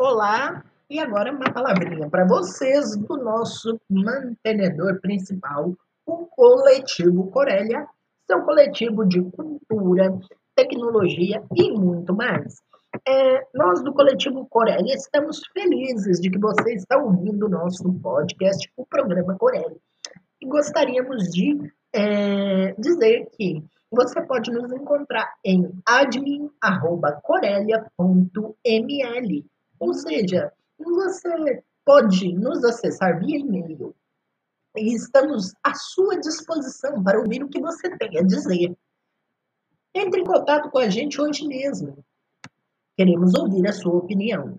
Olá, e agora uma palavrinha para vocês do nosso mantenedor principal, o Coletivo Corélia, seu coletivo de cultura, tecnologia e muito mais. É, nós do Coletivo Corélia estamos felizes de que você está ouvindo o nosso podcast, o programa Corélia. E gostaríamos de é, dizer que você pode nos encontrar em admin.corelia.ml ou seja, você pode nos acessar via e-mail e estamos à sua disposição para ouvir o que você tem a dizer. Entre em contato com a gente hoje mesmo. Queremos ouvir a sua opinião.